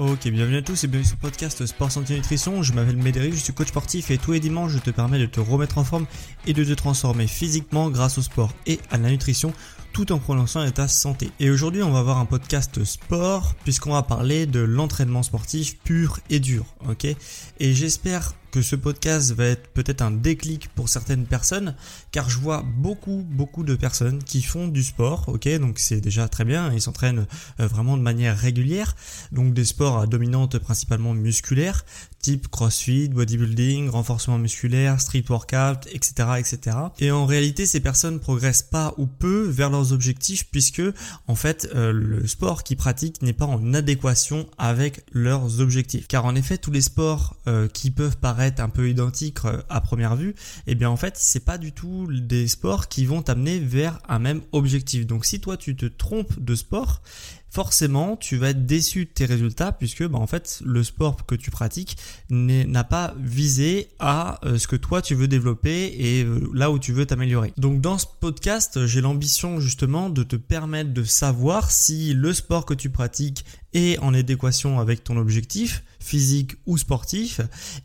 Ok, bienvenue à tous et bienvenue sur le podcast Sport Santé Nutrition. Je m'appelle Médéric, je suis coach sportif et tous les dimanches je te permets de te remettre en forme et de te transformer physiquement grâce au sport et à la nutrition tout en prononçant ta santé. Et aujourd'hui, on va avoir un podcast sport puisqu'on va parler de l'entraînement sportif pur et dur, ok? Et j'espère que ce podcast va être peut-être un déclic pour certaines personnes, car je vois beaucoup, beaucoup de personnes qui font du sport, ok, donc c'est déjà très bien, ils s'entraînent euh, vraiment de manière régulière, donc des sports à dominante principalement musculaire, type crossfit, bodybuilding, renforcement musculaire, street workout, etc., etc. Et en réalité, ces personnes progressent pas ou peu vers leurs objectifs, puisque en fait, euh, le sport qu'ils pratiquent n'est pas en adéquation avec leurs objectifs. Car en effet, tous les sports euh, qui peuvent paraître un peu identiques euh, à première vue, eh bien en fait c'est pas du tout des sports qui vont t'amener vers un même objectif. Donc si toi tu te trompes de sport, forcément tu vas être déçu de tes résultats puisque bah, en fait le sport que tu pratiques n'a pas visé à euh, ce que toi tu veux développer et euh, là où tu veux t'améliorer. Donc dans ce podcast j'ai l'ambition justement de te permettre de savoir si le sport que tu pratiques est en adéquation avec ton objectif physique ou sportif.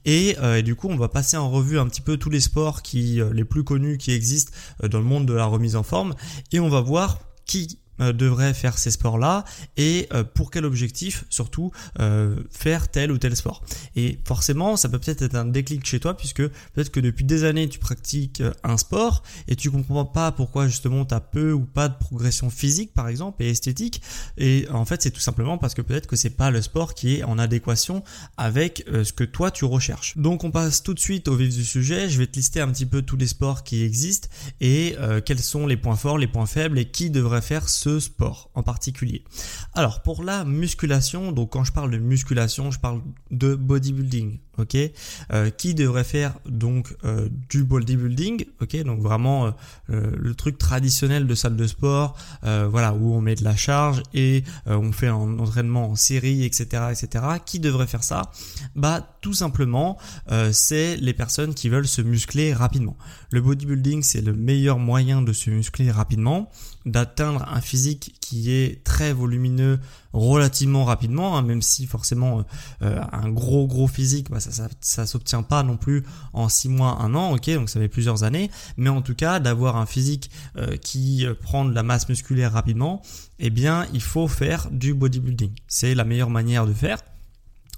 Et, euh, et, du coup on va passer en revue un petit peu tous les sports qui les plus connus qui existent dans le monde de la remise en forme. Et on va voir qui euh, devrait faire ces sports-là et euh, pour quel objectif surtout euh, faire tel ou tel sport. Et forcément, ça peut peut-être être un déclic chez toi puisque peut-être que depuis des années tu pratiques un sport et tu comprends pas pourquoi justement tu as peu ou pas de progression physique par exemple et esthétique et en fait c'est tout simplement parce que peut-être que c'est pas le sport qui est en adéquation avec ce que toi tu recherches. Donc on passe tout de suite au vif du sujet, je vais te lister un petit peu tous les sports qui existent et quels sont les points forts, les points faibles et qui devrait faire ce sport en particulier. Alors pour la musculation, donc quand je parle de musculation, je parle de bodybuilding, ok euh, Qui devrait faire donc euh, du bodybuilding, ok Donc vraiment euh, le truc traditionnel de salle de sport, voilà où on met de la charge et on fait un entraînement en série, etc., etc. Qui devrait faire ça? Bah tout simplement, c'est les personnes qui veulent se muscler rapidement. Le bodybuilding, c'est le meilleur moyen de se muscler rapidement, d'atteindre un physique qui est très volumineux relativement rapidement, hein, même si forcément euh, euh, un gros gros physique, bah, ça, ça, s'obtient pas non plus en 6 mois, 1 an, ok, donc ça met plusieurs années, mais en tout cas d'avoir un physique euh, qui prend de la masse musculaire rapidement, eh bien il faut faire du bodybuilding. C'est la meilleure manière de faire.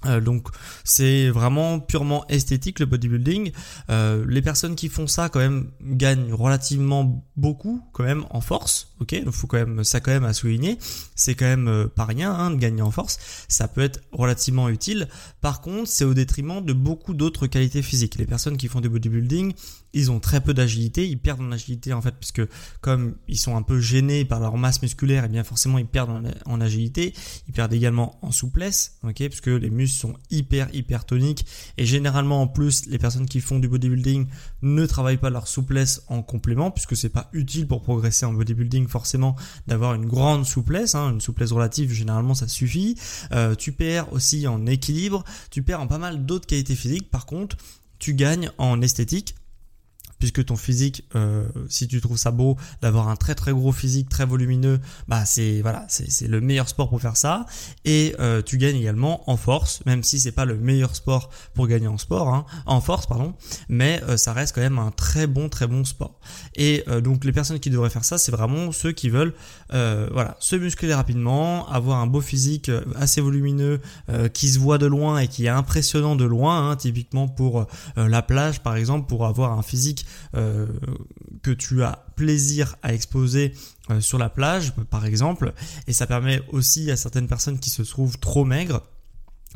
Euh, donc c'est vraiment purement esthétique le bodybuilding. Euh, les personnes qui font ça quand même gagnent relativement beaucoup quand même en force. Ok, donc faut quand même ça quand même à souligner. C'est quand même euh, pas rien hein, de gagner en force. Ça peut être relativement utile. Par contre, c'est au détriment de beaucoup d'autres qualités physiques. Les personnes qui font du bodybuilding, ils ont très peu d'agilité, ils perdent en agilité en fait puisque comme ils sont un peu gênés par leur masse musculaire, et eh bien forcément ils perdent en, agilité, ils perdent également en souplesse, ok, puisque les muscles sont hyper hyper toniques. Et généralement en plus les personnes qui font du bodybuilding ne travaillent pas leur souplesse en complément puisque c'est pas utile pour progresser en bodybuilding forcément d'avoir une grande souplesse, hein, une souplesse relative généralement ça suffit. Euh, tu perds aussi en équilibre, tu perds en pas mal d'autres qualités physiques. Par contre, tu gagnes en esthétique puisque ton physique, euh, si tu trouves ça beau d'avoir un très très gros physique, très volumineux, bah c'est voilà, c'est le meilleur sport pour faire ça. Et euh, tu gagnes également en force, même si c'est pas le meilleur sport pour gagner en sport, hein, en force pardon, mais euh, ça reste quand même un très bon très bon sport. Et donc les personnes qui devraient faire ça, c'est vraiment ceux qui veulent voilà se muscler rapidement, avoir un beau physique assez volumineux, qui se voit de loin et qui est impressionnant de loin, hein, typiquement pour la plage par exemple, pour avoir un physique euh, que tu as plaisir à exposer euh, sur la plage, par exemple, et ça permet aussi à certaines personnes qui se trouvent trop maigres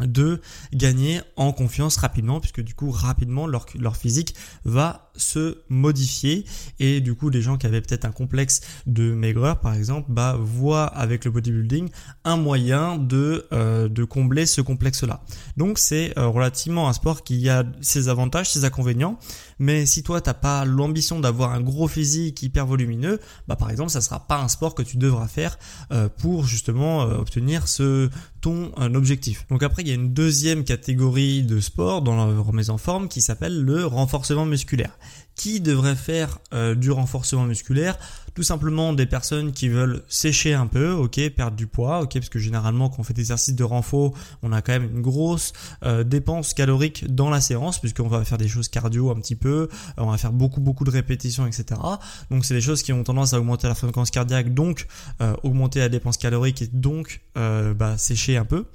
de gagner en confiance rapidement puisque du coup rapidement leur, leur physique va se modifier. Et du coup des gens qui avaient peut-être un complexe de maigreur par exemple bah voient avec le bodybuilding un moyen de euh, combler ce complexe là donc c'est euh, relativement un sport qui a ses avantages ses inconvénients. Mais si toi t'as pas l'ambition d'avoir un gros physique hyper volumineux bah par exemple ça sera pas un sport que tu devras faire euh, pour justement obtenir ce ton objectif. Donc après il y a une deuxième catégorie de sport dans la remise en forme qui s'appelle le renforcement musculaire qui devrait faire euh, du renforcement musculaire Tout simplement des personnes qui veulent sécher un peu, ok, perdre du poids, ok, parce que généralement quand on fait des exercices de renfort, on a quand même une grosse euh, dépense calorique dans la séance, puisqu'on va faire des choses cardio un petit peu, on va faire beaucoup beaucoup de répétitions, etc. Donc c'est des choses qui ont tendance à augmenter la fréquence cardiaque, donc euh, augmenter la dépense calorique et donc bah, sécher un peu.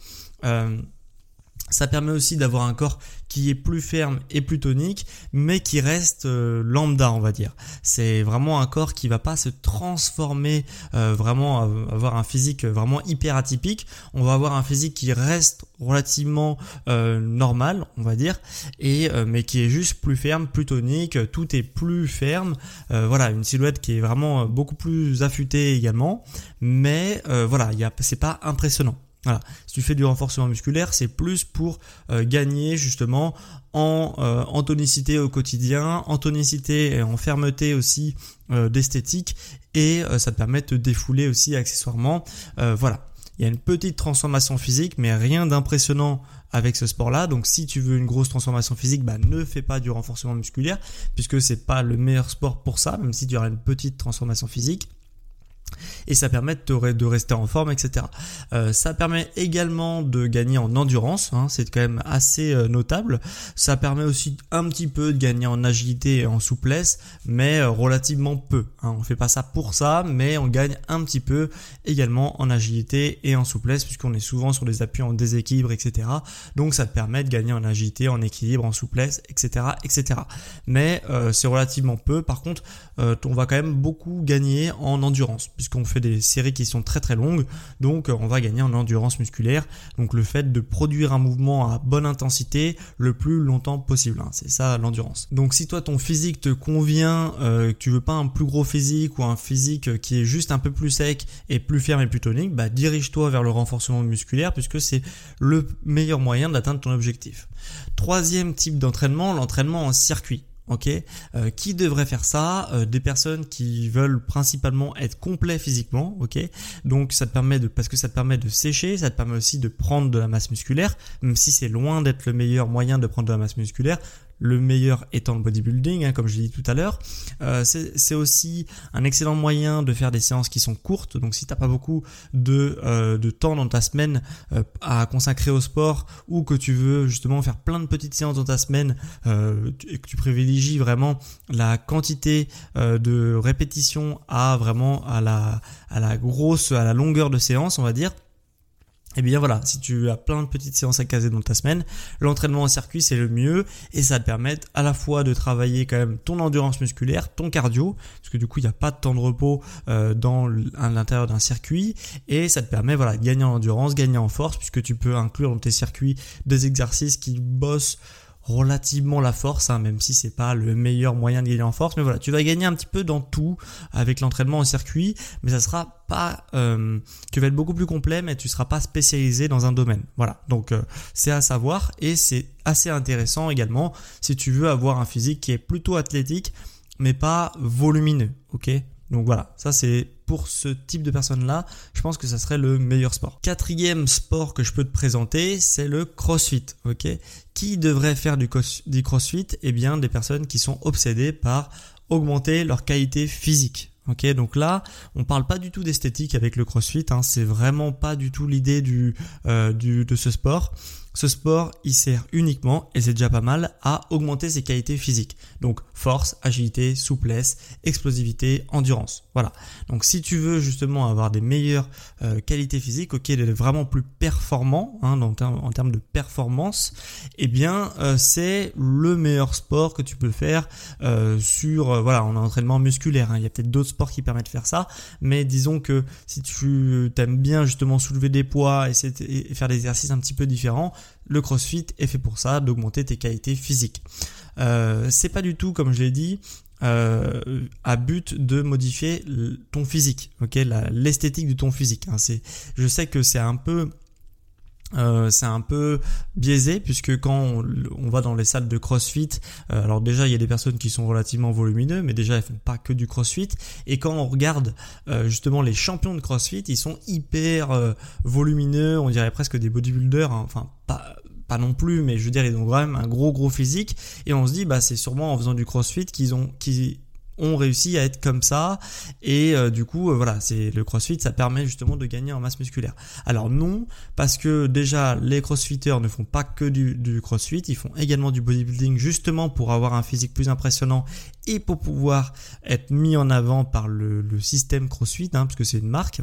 Ça permet aussi d'avoir un corps qui est plus ferme et plus tonique, mais qui reste euh, lambda, on va dire. C'est vraiment un corps qui va pas se transformer, euh, vraiment avoir un physique vraiment hyper atypique. On va avoir un physique qui reste relativement euh, normal, on va dire, et mais qui est juste plus ferme, plus tonique. Tout est plus ferme. voilà, une silhouette qui est vraiment beaucoup plus affûtée également, mais voilà, c'est pas impressionnant. Voilà. Si tu fais du renforcement musculaire, c'est plus pour euh, gagner justement en, euh, en, tonicité au quotidien, en tonicité et en fermeté aussi euh, d'esthétique, et ça te permet de te défouler aussi accessoirement. voilà. Il y a une petite transformation physique, mais rien d'impressionnant avec ce sport-là. Donc si tu veux une grosse transformation physique, bah, ne fais pas du renforcement musculaire, puisque c'est pas le meilleur sport pour ça, même si tu auras une petite transformation physique et ça permet de, rester en forme, etc. Euh, ça permet également de gagner en endurance, hein, c'est quand même assez euh, notable. Ça permet aussi un petit peu de gagner en agilité et en souplesse, mais euh, relativement peu. Hein. On fait pas ça pour ça, mais on gagne un petit peu également en agilité et en souplesse, puisqu'on est souvent sur des appuis en déséquilibre, etc. Donc ça permet de gagner en agilité, en équilibre, en souplesse, etc., etc. Mais c'est relativement peu. Par contre, on va quand même beaucoup gagner en endurance puisqu'on fait des séries qui sont très très longues, donc euh, on va gagner en endurance musculaire. Donc le fait de produire un mouvement à bonne intensité le plus longtemps possible, hein. c'est ça l'endurance. Donc si toi ton physique te convient, euh, que tu veux pas un plus gros physique ou un physique qui est juste un peu plus sec et plus ferme et plus tonique, bah dirige-toi vers le renforcement musculaire puisque c'est le meilleur moyen d'atteindre ton objectif. Troisième type d'entraînement, l'entraînement en circuit ok euh, Qui devrait faire ça euh, Des personnes qui veulent principalement être complets physiquement, ok. Donc ça te permet de, parce que ça te permet de sécher, ça te permet aussi de prendre de la masse musculaire, même si c'est loin d'être le meilleur moyen de prendre de la masse musculaire le meilleur étant le bodybuilding, hein, comme je l'ai dit tout à l'heure. Euh, c'est aussi un excellent moyen de faire des séances qui sont courtes. Donc si t'as pas beaucoup de, euh, de temps dans ta semaine euh, à consacrer au sport ou que tu veux justement faire plein de petites séances dans ta semaine et que tu privilégies vraiment la quantité de répétitions à vraiment à la, à la grosse, à la longueur de séance, on va dire eh bien voilà, si tu as plein de petites séances à caser dans ta semaine, l'entraînement en circuit c'est le mieux et ça te permet à la fois de travailler quand même ton endurance musculaire, ton cardio, parce que du coup il n'y a pas de temps de repos euh, dans l'intérieur d'un circuit et ça te permet voilà de gagner en endurance, gagner en force puisque tu peux inclure dans tes circuits des exercices qui bossent relativement la force, hein, même si c'est pas le meilleur moyen de gagner en force. Mais voilà, tu vas gagner un petit peu dans tout avec l'entraînement en circuit, mais ça sera pas, euh, tu vas être beaucoup plus complet, mais tu seras pas spécialisé dans un domaine. Voilà, donc euh, c'est à savoir et c'est assez intéressant également si tu veux avoir un physique qui est plutôt athlétique, mais pas volumineux. Ok, donc voilà, ça c'est pour ce type de personnes-là, je pense que ça serait le meilleur sport. Quatrième sport que je peux te présenter, c'est le CrossFit. Ok, qui devrait faire du, CrossFit? Eh bien, des personnes qui sont obsédées par augmenter leur qualité physique. Ok, donc là, on parle pas du tout d'esthétique avec le CrossFit. Hein, c'est vraiment pas du tout l'idée du, euh, du de ce sport. Ce sport, il sert uniquement, et c'est déjà pas mal, à augmenter ses qualités physiques. Donc force, agilité, souplesse, explosivité, endurance. Voilà. Donc si tu veux justement avoir des meilleures euh, qualités physiques, ok, est vraiment plus performant hein, en termes de performance, eh bien euh, c'est le meilleur sport que tu peux faire euh, sur voilà en entraînement musculaire. Hein. Il y a peut-être d'autres sports qui permettent de faire ça, mais disons que si tu aimes bien justement soulever des poids et, et faire des exercices un petit peu différents, le CrossFit est fait pour ça, d'augmenter tes qualités physiques. Euh, c'est pas du tout, comme je l'ai dit, euh, à but de modifier ton physique, ok, l'esthétique de ton physique. Hein. je sais que c'est un peu euh, c'est un peu biaisé puisque quand on, va dans les salles de CrossFit, euh, alors déjà il y a des personnes qui sont relativement volumineux, mais déjà elles font pas que du CrossFit. Et quand on regarde euh, justement les champions de CrossFit, ils sont hyper volumineux, on dirait presque des bodybuilders. Hein. enfin pas pas non plus, mais je veux dire ils ont quand même un gros gros physique. Et on se dit bah c'est sûrement en faisant du CrossFit qu'ils ont qu'ils ont réussi à être comme ça. Et euh, du coup euh, voilà c'est le crossfit ça permet justement de gagner en masse musculaire. Alors non parce que déjà les crossfitters ne font pas que du, crossfit ils font également du bodybuilding justement pour avoir un physique plus impressionnant et pour pouvoir être mis en avant par le, système crossfit hein, parce que c'est une marque.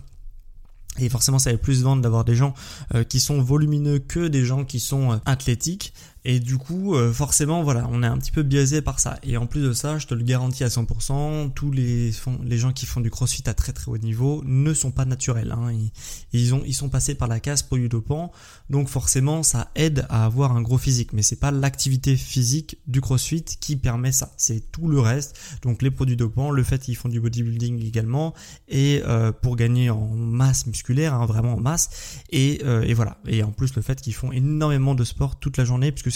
Et forcément, ça va plus vendre d'avoir des gens euh, qui sont volumineux que des gens qui sont athlétiques. Et du coup, euh, forcément, voilà, on est un petit peu biaisé par ça. Et en plus de ça, je te le garantis à 100%, tous les, les gens qui font du crossfit à très très haut niveau ne sont pas naturels. Hein. Ils, ils, ont, ils sont passés par la case polydopant, donc forcément, ça aide à avoir un gros physique. Mais c'est pas l'activité physique du crossfit qui permet ça. C'est tout le reste. Donc les produits dopants, le fait qu'ils font du bodybuilding également, et euh, pour gagner en masse musculaire, hein, vraiment en masse. Et, euh, et voilà. Et en plus, le fait qu'ils font énormément de sport toute la journée, puisque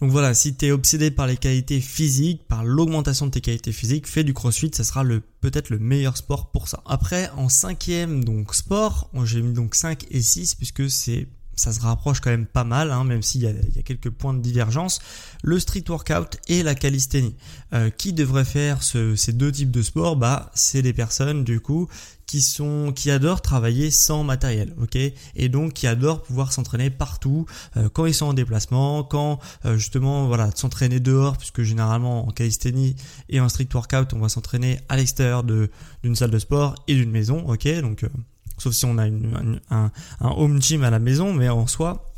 Donc voilà, si tu obsédé par les qualités physiques, par l'augmentation de tes qualités physiques, fais du crossfit, ça sera le peut-être le meilleur sport pour ça. Après, en cinquième donc sport, j'ai mis donc 5 et 6 puisque c'est ça se rapproche quand même pas mal, hein, même s'il y, y, a quelques points de divergence, le street workout et la calisthénie. Euh, qui devrait faire ce, ces deux types de sports? Bah, c'est des personnes du coup qui sont qui adorent travailler sans matériel, ok? Et donc qui adorent pouvoir s'entraîner partout euh, quand ils sont en déplacement, quand euh, justement voilà s'entraîner dehors, puisque généralement en calisthénie et en street workout on va s'entraîner à l'extérieur de d'une salle de sport et d'une maison, ok? Donc sauf si on a un, un, home gym à la maison, mais en soi,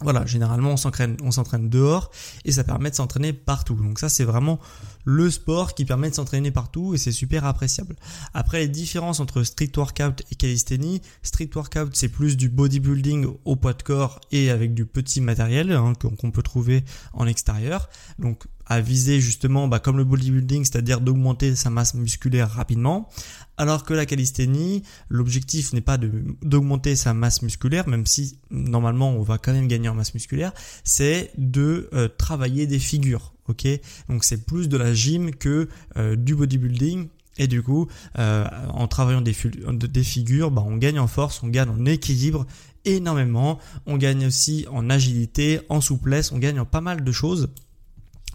voilà, généralement on s'entraîne, on s'entraîne dehors et ça permet de s'entraîner partout. Donc ça c'est vraiment le sport qui permet de s'entraîner partout et c'est super appréciable. Après les différences entre street workout et calisthénie, street workout c'est plus du bodybuilding au poids de corps et avec du petit matériel hein, qu'on peut trouver en extérieur. Donc à viser justement bah, comme le bodybuilding, c'est-à-dire d'augmenter sa masse musculaire rapidement. Alors que la calisthénie, l'objectif n'est pas d'augmenter sa masse musculaire, même si normalement on va quand même gagner en masse musculaire, c'est de euh, travailler des figures. Ok, donc c'est plus de la gym que euh, du bodybuilding. Et du coup, euh, en travaillant des, des figures, bah, on gagne en force, on gagne en équilibre énormément, on gagne aussi en agilité, en souplesse, on gagne en pas mal de choses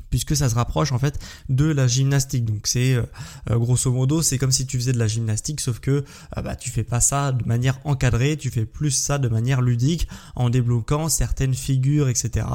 puisque ça se rapproche en fait de la gymnastique. Donc c'est euh, euh, grosso modo, c'est comme si tu faisais de la gymnastique, sauf que euh, bah, tu fais pas ça de manière encadrée, tu fais plus ça de manière ludique en débloquant certaines figures, etc.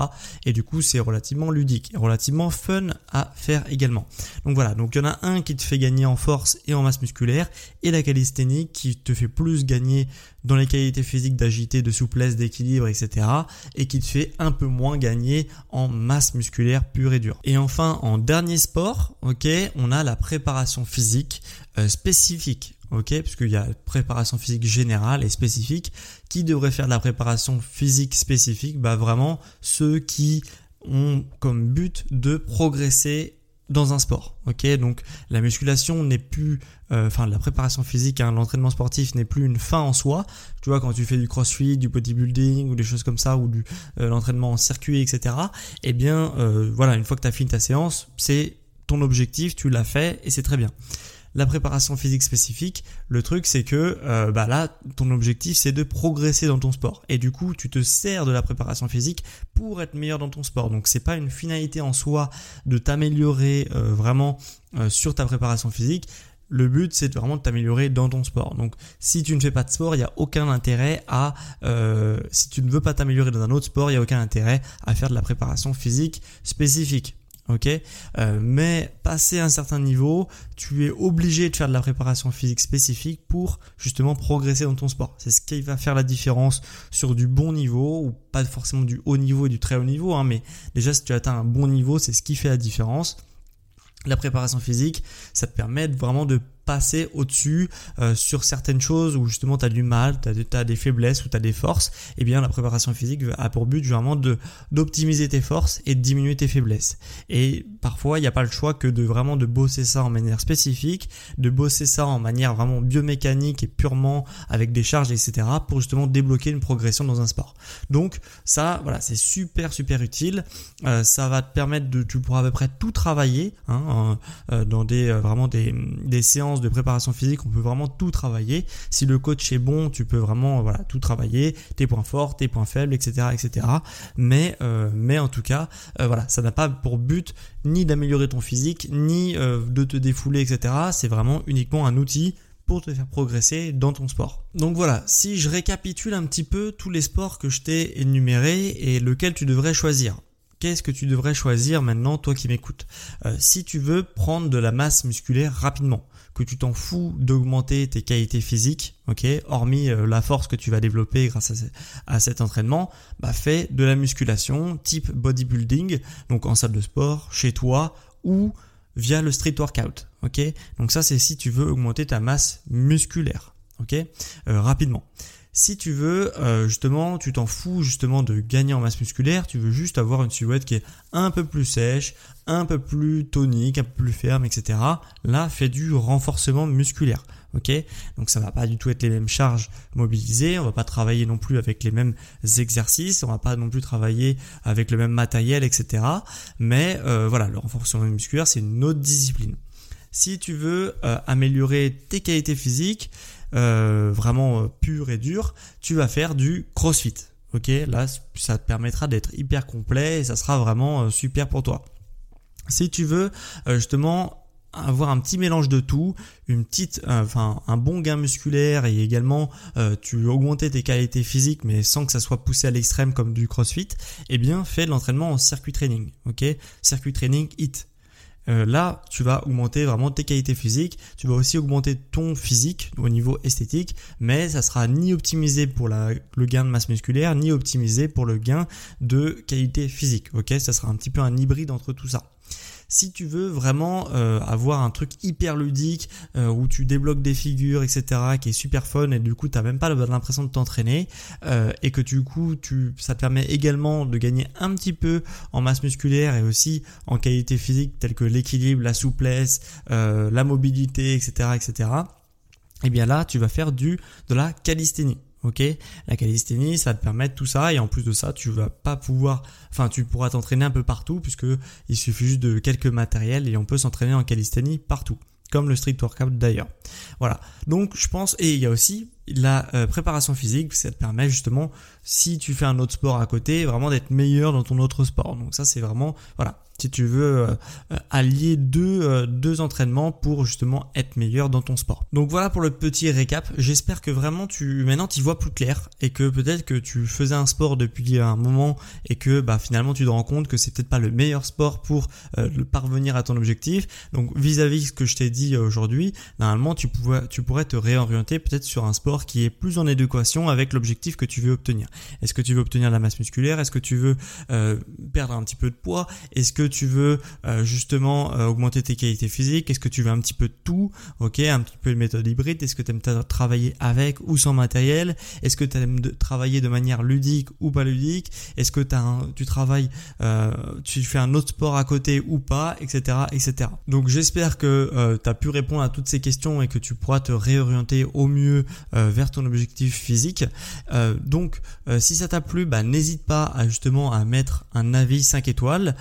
Et du coup, c'est relativement ludique et relativement fun à faire également. Donc voilà, donc il y en a un qui te fait gagner en force et en masse musculaire, et la calisthénie qui te fait plus gagner dans les qualités physiques d'agilité, de souplesse, d'équilibre, etc. et qui te fait un peu moins gagner en masse musculaire pure et dure. Et enfin, en dernier sport, ok, on a la préparation physique euh, spécifique. Ok, puisqu'il y a préparation physique générale et spécifique. Qui devrait faire de la préparation physique spécifique? Bah vraiment ceux qui ont comme but de progresser dans un sport. Ok, donc la musculation n'est plus, euh, enfin la préparation physique, hein, l'entraînement sportif n'est plus une fin en soi. Tu vois, quand tu fais du crossfit, du bodybuilding ou des choses comme ça, ou du euh, l'entraînement en circuit, etc. Eh bien, euh, voilà, une fois que tu as fini ta séance, c'est ton objectif, tu l'as fait et c'est très bien. La préparation physique spécifique, le truc c'est que euh, bah là, ton objectif c'est de progresser dans ton sport. Et du coup, tu te sers de la préparation physique pour être meilleur dans ton sport. Donc c'est pas une finalité en soi de t'améliorer euh, vraiment euh, sur ta préparation physique. Le but, c'est vraiment de t'améliorer dans ton sport. Donc, si tu ne fais pas de sport, il n'y a aucun intérêt à, si tu ne veux pas t'améliorer dans un autre sport, il n'y a aucun intérêt à faire de la préparation physique spécifique ok euh, Mais passer un certain niveau, tu es obligé de faire de la préparation physique spécifique pour justement progresser dans ton sport. C'est ce qui va faire la différence sur du bon niveau ou pas forcément du haut niveau et du très haut niveau, hein, mais déjà si tu atteins un bon niveau, c'est ce qui fait la différence. La préparation physique, ça te permet vraiment de passer au-dessus euh, sur certaines choses où justement tu as du mal, tu as, des faiblesses ou tu as des forces, eh bien la préparation physique a pour but vraiment d'optimiser tes forces et de diminuer tes faiblesses. Et parfois, il n'y a pas le choix que de vraiment de bosser ça en manière spécifique, de bosser ça en manière vraiment biomécanique et purement avec des charges, etc. pour justement débloquer une progression dans un sport. Donc ça, voilà, c'est super super utile. Euh, ça va te permettre de, tu pourras à peu près tout travailler hein, euh, dans des vraiment des séances de préparation physique, on peut vraiment tout travailler. Si le coach est bon, tu peux vraiment voilà tout travailler, tes points forts, tes points faibles, etc., etc. Mais euh, mais en tout cas, euh, voilà, ça n'a pas pour but ni d'améliorer ton physique, ni euh, de te défouler, etc. C'est vraiment uniquement un outil pour te faire progresser dans ton sport. Donc voilà, si je récapitule un petit peu tous les sports que je t'ai énumérés et lequel tu devrais choisir qu'est-ce que tu devrais choisir maintenant, toi qui m'écoutes? Si tu veux prendre de la masse musculaire rapidement, que tu t'en fous d'augmenter tes qualités physiques, ok, hormis euh, la force que tu vas développer grâce à, cet entraînement, bah fais de la musculation type bodybuilding, donc en salle de sport, chez toi ou via le street workout, ok? Donc ça c'est si tu veux augmenter ta masse musculaire, ok, euh, rapidement. Si tu veux, euh, justement, tu t'en fous justement de gagner en masse musculaire, tu veux juste avoir une silhouette qui est un peu plus sèche, un peu plus tonique, un peu plus ferme, etc. Là, fais du renforcement musculaire. Ok, donc ça va pas du tout être les mêmes charges mobilisées, on va pas travailler non plus avec les mêmes exercices, on va pas non plus travailler avec le même matériel, etc. Mais euh, voilà, le renforcement musculaire c'est une autre discipline. Si tu veux euh, améliorer tes qualités physiques, euh, vraiment euh, pur et dur, tu vas faire du crossfit. Ok, là ça te permettra d'être hyper complet et ça sera vraiment euh, super pour toi. Si tu veux justement avoir un petit mélange de tout, une petite, enfin un bon gain musculaire et également tu veux augmenter tes qualités physiques mais sans que ça soit poussé à l'extrême comme du CrossFit, eh bien fais de l'entraînement en circuit training, ok Circuit training HIT. Euh, là, tu vas augmenter vraiment tes qualités physiques, tu vas aussi augmenter ton physique au niveau esthétique, mais ça sera ni optimisé pour le gain de masse musculaire, ni optimisé pour le gain de qualité physique. Ok, ça sera un petit peu un hybride entre tout ça. Si tu veux vraiment euh, avoir un truc hyper ludique euh, où tu débloques des figures, etc., qui est super fun et du coup tu n'as même pas l'impression de t'entraîner euh, et que du coup tu, ça te permet également de gagner un petit peu en masse musculaire et aussi en qualité physique telle que l'équilibre, la souplesse, la mobilité, etc., etc. Et bien là, tu vas faire du de la calisthénie. Ok, la calisthénie, ça va te permettre tout ça et en plus de ça, tu vas pas pouvoir, enfin, tu pourras t'entraîner un peu partout puisque il suffit juste de quelques matériels et on peut s'entraîner en calisthénie partout, comme le street workout d'ailleurs. Voilà. Donc je pense et il y a aussi la euh, préparation physique, ça te permet justement, si tu fais un autre sport à côté, vraiment d'être meilleur dans ton autre sport. Donc ça c'est vraiment, voilà, si tu veux euh, euh, allier deux, euh, deux entraînements pour justement être meilleur dans ton sport. Donc voilà pour le petit récap. J'espère que vraiment tu maintenant tu vois plus clair et que peut-être que tu faisais un sport depuis un moment et que bah finalement tu te rends compte que c'est peut-être pas le meilleur sport pour parvenir à ton objectif. Donc vis-à-vis de ce que je t'ai dit aujourd'hui, normalement tu pourrais tu pourrais te réorienter peut-être sur un sport qui est plus en adéquation avec l'objectif que tu veux obtenir. Est-ce que tu veux obtenir de la masse musculaire? Est-ce que tu veux perdre un petit peu de poids? Est-ce que tu veux euh, justement euh, augmenter tes qualités physiques? Est-ce que tu veux un petit peu de tout? Ok, un petit peu de méthode hybride. Est-ce que tu aimes travailler avec ou sans matériel? Est-ce que tu aimes travailler de manière ludique ou pas ludique? Est-ce que as tu travailles, euh, tu fais un autre sport à côté ou pas, etc., etc. Donc j'espère que tu as pu répondre à toutes ces questions et que tu pourras te réorienter au mieux vers ton objectif physique. donc si ça t'a plu, bah, n'hésite pas à justement à mettre un avis 5 étoiles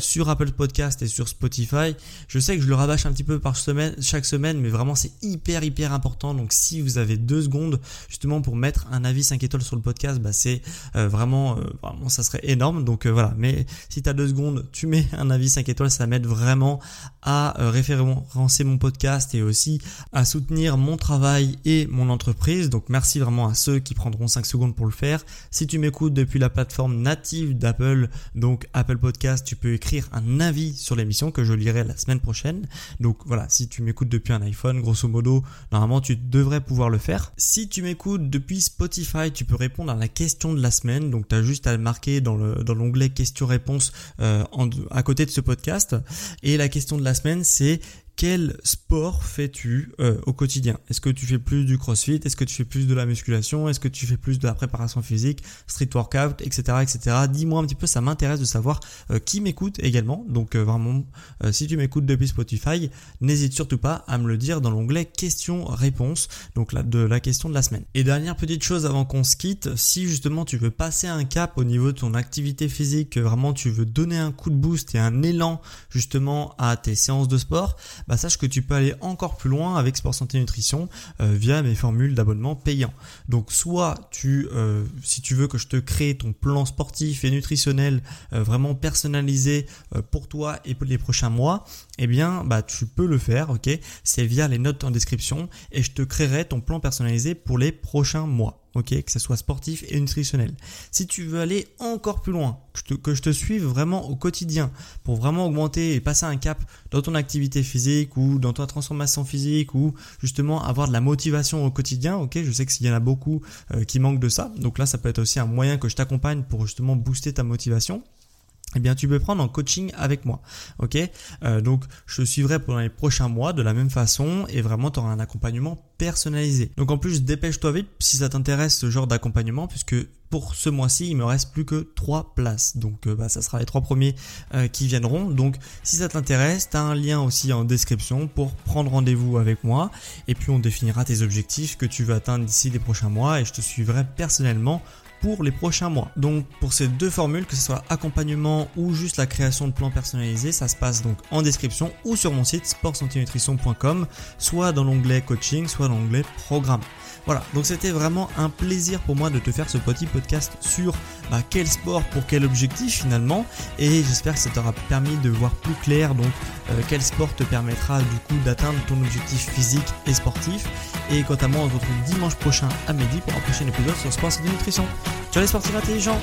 sur Apple Podcast et sur Spotify. Je sais que je le rabâche un petit peu par semaine, chaque semaine, mais vraiment c'est hyper hyper important. Donc si vous avez deux secondes justement pour mettre un avis 5 étoiles sur le podcast, bah, c'est euh, vraiment, vraiment ça serait énorme. Donc voilà, mais si tu as deux secondes, tu mets un avis 5 étoiles, ça m'aide vraiment à référencer mon podcast et aussi à soutenir mon travail et mon entreprise. Donc merci vraiment à ceux qui prendront 5 secondes pour le faire. Si tu m'écoutes depuis la plateforme native d'Apple, donc Apple Podcast, tu peux écrire un avis sur l'émission que je lirai la semaine prochaine. Donc voilà, si tu m'écoutes depuis un iPhone, grosso modo, normalement tu devrais pouvoir le faire. Si tu m'écoutes depuis Spotify, tu peux répondre à la question de la semaine. Donc tu as juste à le marquer dans l'onglet dans questions-réponses euh, à côté de ce podcast. Et la question de la semaine, c'est quel sport fais-tu euh, au quotidien? Est-ce que tu fais plus du crossfit? Est-ce que tu fais plus de la musculation? Est-ce que tu fais plus de la préparation physique, street workout, etc. etc. Dis-moi un petit peu, ça m'intéresse de savoir euh, qui m'écoute également. Donc euh, vraiment, si tu m'écoutes depuis Spotify, n'hésite surtout pas à me le dire dans l'onglet questions-réponses, donc là, de la question de la semaine. Et dernière petite chose avant qu'on se quitte, si justement tu veux passer un cap au niveau de ton activité physique, vraiment tu veux donner un coup de boost et un élan justement à tes séances de sport, bah, sache que tu peux aller encore plus loin avec Sport Santé Nutrition euh, via mes formules d'abonnement payant. Donc soit tu, euh, si tu veux que je te crée ton plan sportif et nutritionnel euh, vraiment personnalisé pour toi et pour les prochains mois, eh bien bah tu peux le faire, ok? C'est via les notes en description et je te créerai ton plan personnalisé pour les prochains mois ok, que ce soit sportif et nutritionnel. Si tu veux aller encore plus loin, que je, te, que suive vraiment au quotidien pour vraiment augmenter et passer un cap dans ton activité physique ou dans ta transformation physique ou justement avoir de la motivation au quotidien, ok, je sais qu'il y en a beaucoup euh, qui manquent de ça, donc là ça peut être aussi un moyen que je t'accompagne pour justement booster ta motivation eh bien tu peux prendre en coaching avec moi. Ok? Euh, Donc je te suivrai pendant les prochains mois de la même façon et vraiment tu auras un accompagnement personnalisé. Donc en plus dépêche-toi vite si ça t'intéresse ce genre d'accompagnement puisque pour ce mois-ci il me reste plus que trois places. Donc euh, bah, ça sera les trois premiers euh, qui viendront. Donc si ça t'intéresse, tu as un lien aussi en description pour prendre rendez-vous avec moi et puis on définira tes objectifs que tu veux atteindre d'ici les prochains mois et je te suivrai personnellement pour les prochains mois. Donc pour ces deux formules, que ce soit accompagnement ou juste la création de plans personnalisés, ça se passe donc en description ou sur mon site sportsantinutrition.com, soit dans l'onglet coaching, soit dans l'onglet programme. Voilà, donc c'était vraiment un plaisir pour moi de te faire ce petit podcast sur bah, quel sport pour quel objectif finalement. Et j'espère que ça t'aura permis de voir plus clair donc euh, quel sport te permettra du coup d'atteindre ton objectif physique et sportif. Et quant à moi, on se retrouve dimanche prochain à midi pour un prochain épisode sur Sport et Nutrition. Ciao les sportifs intelligents